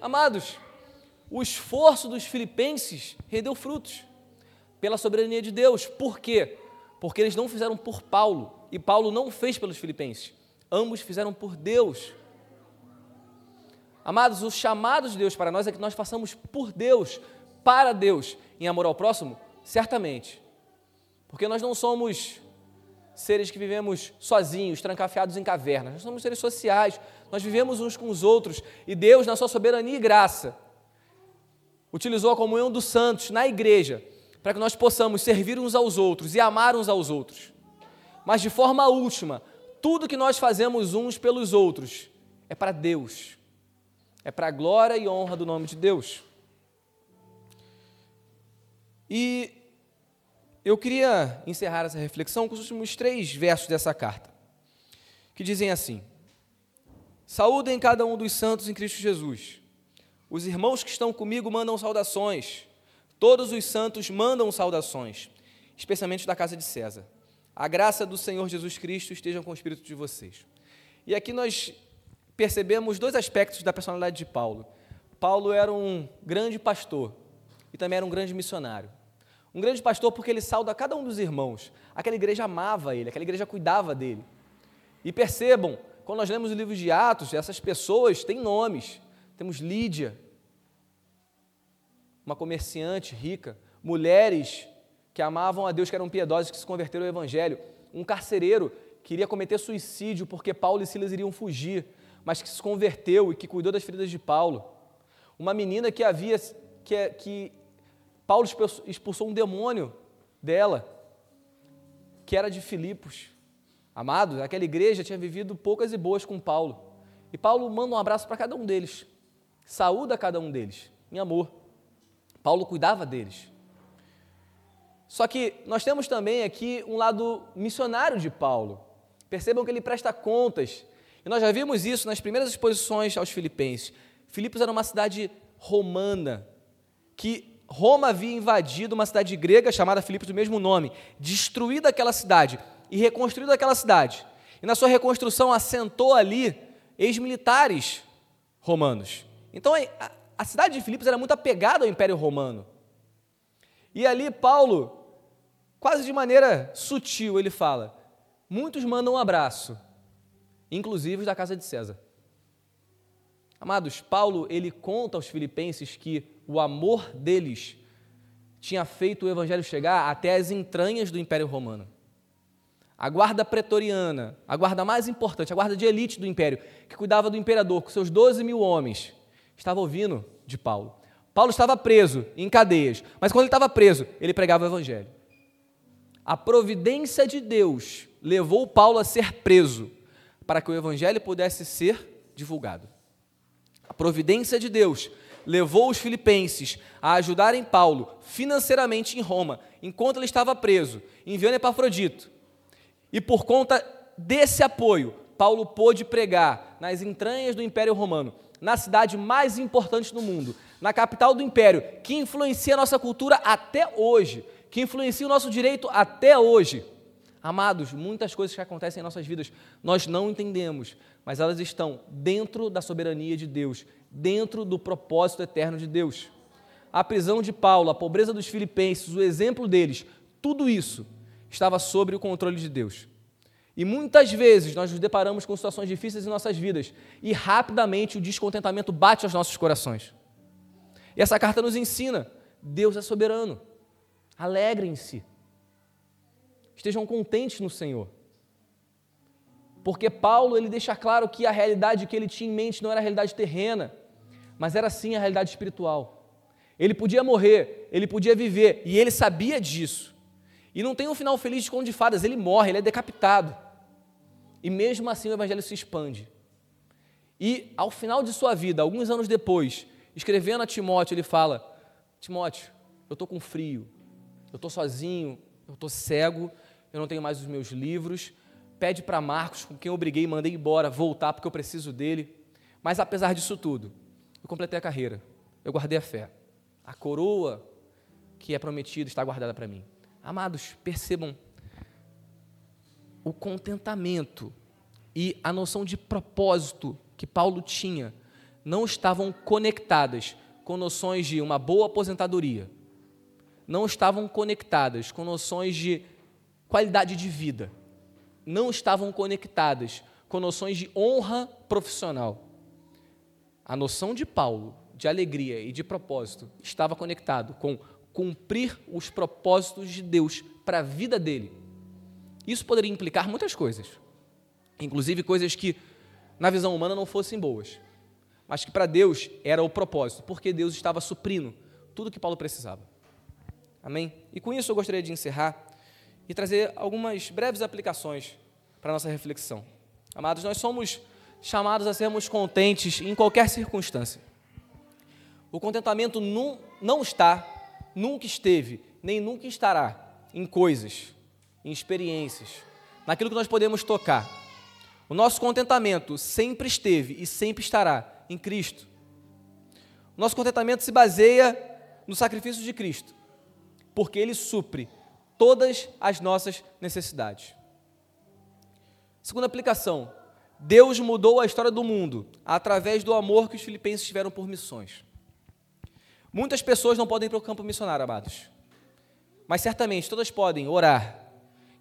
Amados, o esforço dos filipenses rendeu frutos pela soberania de Deus. Por quê? Porque eles não fizeram por Paulo e Paulo não fez pelos filipenses. Ambos fizeram por Deus. Amados, o chamado de Deus para nós é que nós façamos por Deus, para Deus, em amor ao próximo, certamente. Porque nós não somos seres que vivemos sozinhos, trancafiados em cavernas. Nós somos seres sociais, nós vivemos uns com os outros e Deus, na sua soberania e graça, utilizou a comunhão dos santos na igreja para que nós possamos servir uns aos outros e amar uns aos outros. Mas de forma última, tudo que nós fazemos uns pelos outros é para Deus, é para a glória e honra do nome de Deus. E eu queria encerrar essa reflexão com os últimos três versos dessa carta, que dizem assim: Saúdem cada um dos santos em Cristo Jesus. Os irmãos que estão comigo mandam saudações. Todos os santos mandam saudações, especialmente da casa de César. A graça do Senhor Jesus Cristo esteja com o espírito de vocês. E aqui nós percebemos dois aspectos da personalidade de Paulo. Paulo era um grande pastor e também era um grande missionário. Um grande pastor porque ele sauda cada um dos irmãos. Aquela igreja amava ele, aquela igreja cuidava dele. E percebam, quando nós lemos o livro de Atos, essas pessoas têm nomes. Temos Lídia, uma comerciante rica, mulheres que amavam a Deus, que eram piedosas, que se converteram ao Evangelho, um carcereiro que iria cometer suicídio porque Paulo e Silas iriam fugir, mas que se converteu e que cuidou das feridas de Paulo, uma menina que havia que, que Paulo expulsou um demônio dela, que era de Filipos. Amados, aquela igreja tinha vivido poucas e boas com Paulo. E Paulo manda um abraço para cada um deles, saúda cada um deles, em amor. Paulo cuidava deles. Só que nós temos também aqui um lado missionário de Paulo. Percebam que ele presta contas. E nós já vimos isso nas primeiras exposições aos Filipenses. Filipos era uma cidade romana, que Roma havia invadido uma cidade grega chamada Filipos do mesmo nome, destruído aquela cidade e reconstruído aquela cidade. E na sua reconstrução assentou ali ex-militares romanos. Então a cidade de Filipos era muito apegada ao Império Romano. E ali Paulo, quase de maneira sutil, ele fala: muitos mandam um abraço, inclusive os da casa de César. Amados, Paulo ele conta aos filipenses que o amor deles tinha feito o evangelho chegar até as entranhas do Império Romano. A guarda pretoriana, a guarda mais importante, a guarda de elite do império, que cuidava do imperador com seus 12 mil homens, estava ouvindo de Paulo. Paulo estava preso em cadeias, mas quando ele estava preso, ele pregava o evangelho. A providência de Deus levou Paulo a ser preso para que o evangelho pudesse ser divulgado. A providência de Deus levou os filipenses a ajudarem Paulo financeiramente em Roma, enquanto ele estava preso, enviando Epafrodito. E por conta desse apoio, Paulo pôde pregar nas entranhas do Império Romano na cidade mais importante do mundo, na capital do império, que influencia a nossa cultura até hoje, que influencia o nosso direito até hoje. Amados, muitas coisas que acontecem em nossas vidas nós não entendemos, mas elas estão dentro da soberania de Deus, dentro do propósito eterno de Deus. A prisão de Paulo, a pobreza dos filipenses, o exemplo deles, tudo isso estava sob o controle de Deus. E muitas vezes nós nos deparamos com situações difíceis em nossas vidas e rapidamente o descontentamento bate aos nossos corações. E essa carta nos ensina: Deus é soberano. Alegrem-se. Estejam contentes no Senhor. Porque Paulo ele deixa claro que a realidade que ele tinha em mente não era a realidade terrena, mas era sim a realidade espiritual. Ele podia morrer, ele podia viver, e ele sabia disso. E não tem um final feliz de conto de fadas, ele morre, ele é decapitado. E mesmo assim o evangelho se expande. E ao final de sua vida, alguns anos depois, escrevendo a Timóteo, ele fala: Timóteo, eu estou com frio, eu estou sozinho, eu estou cego, eu não tenho mais os meus livros. Pede para Marcos, com quem eu briguei mandei embora, voltar porque eu preciso dele. Mas apesar disso tudo, eu completei a carreira, eu guardei a fé. A coroa que é prometida está guardada para mim. Amados, percebam o contentamento e a noção de propósito que Paulo tinha não estavam conectadas com noções de uma boa aposentadoria, não estavam conectadas com noções de qualidade de vida, não estavam conectadas com noções de honra profissional. A noção de Paulo de alegria e de propósito estava conectado com cumprir os propósitos de Deus para a vida dele. Isso poderia implicar muitas coisas, inclusive coisas que na visão humana não fossem boas, mas que para Deus era o propósito, porque Deus estava suprindo tudo que Paulo precisava. Amém? E com isso eu gostaria de encerrar e trazer algumas breves aplicações para a nossa reflexão. Amados, nós somos chamados a sermos contentes em qualquer circunstância. O contentamento não, não está, nunca esteve, nem nunca estará em coisas, em experiências, naquilo que nós podemos tocar. O nosso contentamento sempre esteve e sempre estará em Cristo. O nosso contentamento se baseia no sacrifício de Cristo, porque Ele supre todas as nossas necessidades. Segunda aplicação: Deus mudou a história do mundo através do amor que os filipenses tiveram por missões. Muitas pessoas não podem ir para o campo missionário, amados, mas certamente todas podem orar,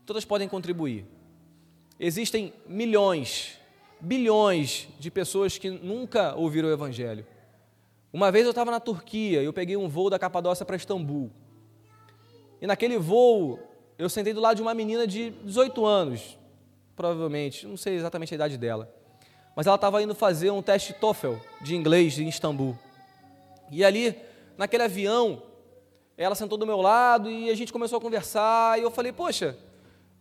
todas podem contribuir. Existem milhões, bilhões de pessoas que nunca ouviram o Evangelho. Uma vez eu estava na Turquia e eu peguei um voo da Capadócia para Istambul. E naquele voo, eu sentei do lado de uma menina de 18 anos, provavelmente, não sei exatamente a idade dela. Mas ela estava indo fazer um teste TOEFL de inglês em Istambul. E ali, naquele avião, ela sentou do meu lado e a gente começou a conversar. E eu falei, poxa,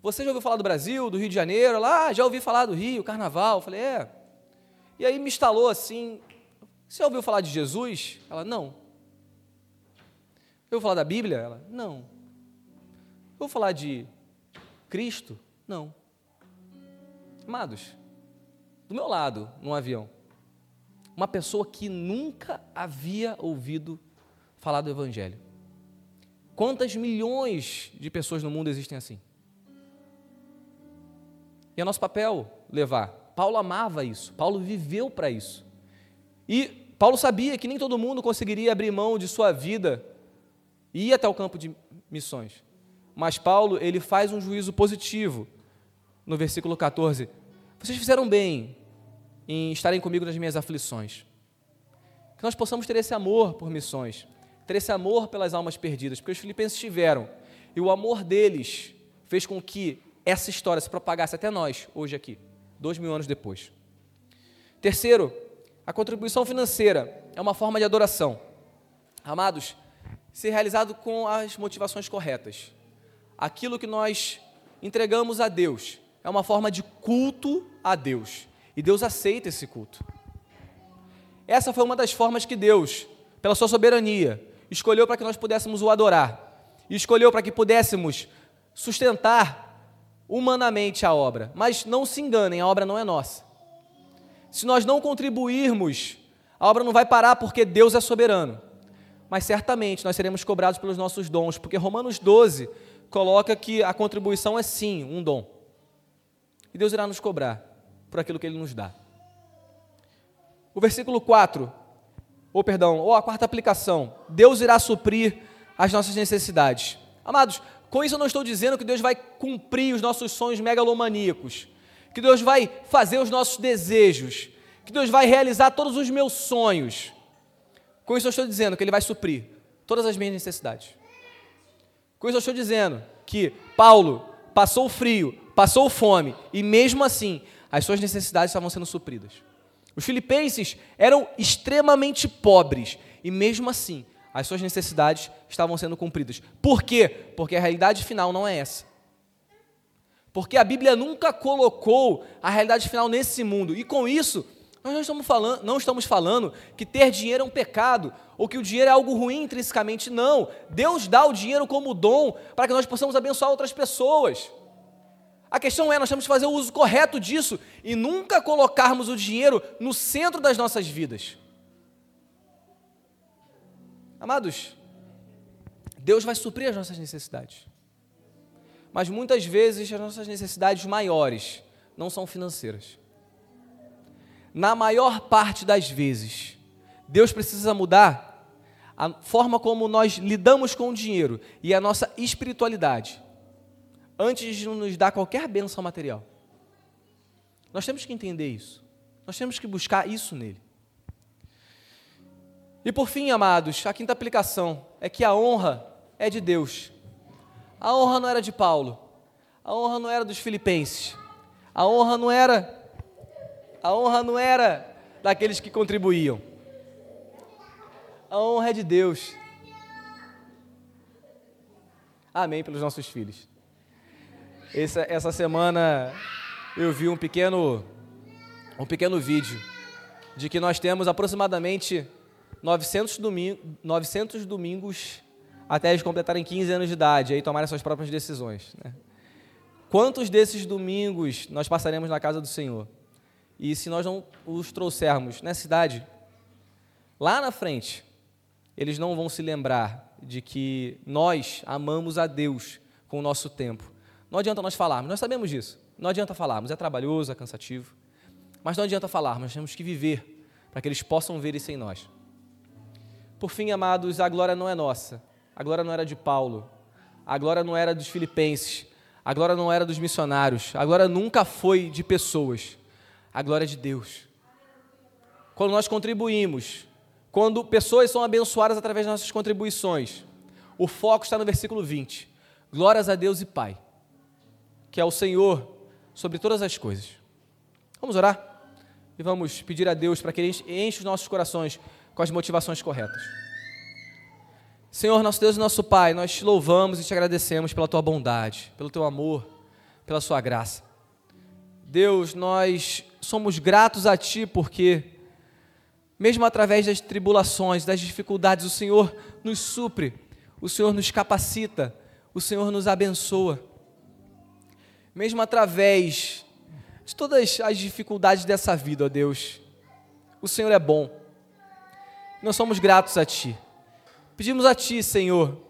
você já ouviu falar do Brasil, do Rio de Janeiro? Lá, ah, já ouvi falar do Rio, Carnaval. Eu falei, é. E aí me instalou assim, você ouviu falar de Jesus? Ela, não. Eu ouviu falar da Bíblia? Ela, não. Vou falar de Cristo? Não. Amados, do meu lado, num avião, uma pessoa que nunca havia ouvido falar do Evangelho. Quantas milhões de pessoas no mundo existem assim? E é nosso papel levar. Paulo amava isso, Paulo viveu para isso. E Paulo sabia que nem todo mundo conseguiria abrir mão de sua vida e ir até o campo de missões. Mas Paulo, ele faz um juízo positivo no versículo 14. Vocês fizeram bem em estarem comigo nas minhas aflições. Que nós possamos ter esse amor por missões, ter esse amor pelas almas perdidas, porque os filipenses tiveram, e o amor deles fez com que essa história se propagasse até nós, hoje aqui, dois mil anos depois. Terceiro, a contribuição financeira é uma forma de adoração. Amados, ser realizado com as motivações corretas aquilo que nós entregamos a Deus é uma forma de culto a Deus. E Deus aceita esse culto. Essa foi uma das formas que Deus, pela sua soberania, escolheu para que nós pudéssemos o adorar. E escolheu para que pudéssemos sustentar humanamente a obra. Mas não se enganem, a obra não é nossa. Se nós não contribuirmos, a obra não vai parar porque Deus é soberano. Mas certamente nós seremos cobrados pelos nossos dons, porque Romanos 12 coloca que a contribuição é sim um dom. E Deus irá nos cobrar por aquilo que Ele nos dá. O versículo 4, ou perdão, ou a quarta aplicação, Deus irá suprir as nossas necessidades. Amados, com isso eu não estou dizendo que Deus vai cumprir os nossos sonhos megalomaníacos, que Deus vai fazer os nossos desejos, que Deus vai realizar todos os meus sonhos. Com isso eu estou dizendo que Ele vai suprir todas as minhas necessidades. Com isso eu estou dizendo que Paulo passou frio, passou fome, e mesmo assim as suas necessidades estavam sendo supridas. Os filipenses eram extremamente pobres, e mesmo assim as suas necessidades estavam sendo cumpridas. Por quê? Porque a realidade final não é essa. Porque a Bíblia nunca colocou a realidade final nesse mundo, e com isso Nós não estamos, falando, não estamos falando que ter dinheiro é um pecado, ou que o dinheiro é algo ruim intrinsecamente. Não. Deus dá o dinheiro como dom para que nós possamos abençoar outras pessoas. A questão é, nós temos que fazer o uso correto disso e nunca colocarmos o dinheiro no centro das nossas vidas. Amados, Deus vai suprir as nossas necessidades. Mas muitas vezes as nossas necessidades maiores não são financeiras. Na maior parte das vezes, Deus precisa mudar a forma como nós lidamos com o dinheiro e a nossa espiritualidade, antes de nos dar qualquer benção material. Nós temos que entender isso. Nós temos que buscar isso nele. E por fim, amados, a quinta aplicação é que a honra é de Deus. A honra não era de Paulo. A honra não era dos filipenses. A honra não era a honra não era daqueles que contribuíam. A honra é de Deus. Amém pelos nossos filhos. Essa, essa semana eu vi um pequeno, um pequeno vídeo de que nós temos aproximadamente 900, domingo, 900 domingos até eles completarem 15 anos de idade e tomarem suas próprias decisões. Né? Quantos desses domingos nós passaremos na casa do Senhor? E se nós não os trouxermos nessa cidade, lá na frente, eles não vão se lembrar de que nós amamos a Deus com o nosso tempo. Não adianta nós falarmos, nós sabemos disso. Não adianta falarmos, é trabalhoso, é cansativo. Mas não adianta falarmos, nós temos que viver para que eles possam ver isso em nós. Por fim, amados, a glória não é nossa. A glória não era de Paulo. A glória não era dos filipenses. A glória não era dos missionários. A glória nunca foi de pessoas. A glória de Deus. Quando nós contribuímos quando pessoas são abençoadas através das nossas contribuições. O foco está no versículo 20. Glórias a Deus e Pai, que é o Senhor sobre todas as coisas. Vamos orar? E vamos pedir a Deus para que Ele enche os nossos corações com as motivações corretas. Senhor, nosso Deus e nosso Pai, nós te louvamos e te agradecemos pela tua bondade, pelo teu amor, pela sua graça. Deus, nós somos gratos a Ti porque mesmo através das tribulações, das dificuldades, o Senhor nos supre, o Senhor nos capacita, o Senhor nos abençoa. Mesmo através de todas as dificuldades dessa vida, ó Deus, o Senhor é bom. Nós somos gratos a Ti. Pedimos a Ti, Senhor,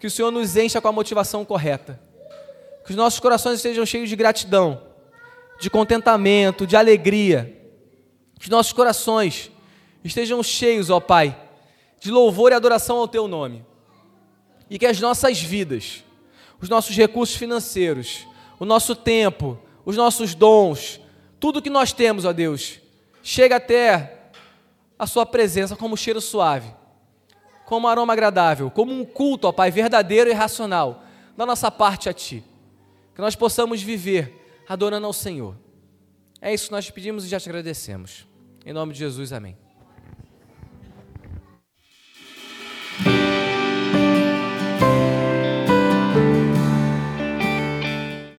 que o Senhor nos encha com a motivação correta. Que os nossos corações estejam cheios de gratidão, de contentamento, de alegria. Que os nossos corações estejam cheios, ó Pai, de louvor e adoração ao Teu nome. E que as nossas vidas, os nossos recursos financeiros, o nosso tempo, os nossos dons, tudo que nós temos, ó Deus, chegue até a Sua presença como cheiro suave, como aroma agradável, como um culto, ó Pai, verdadeiro e racional, da nossa parte a Ti. Que nós possamos viver adorando ao Senhor. É isso que nós te pedimos e já te agradecemos. Em nome de Jesus, amém.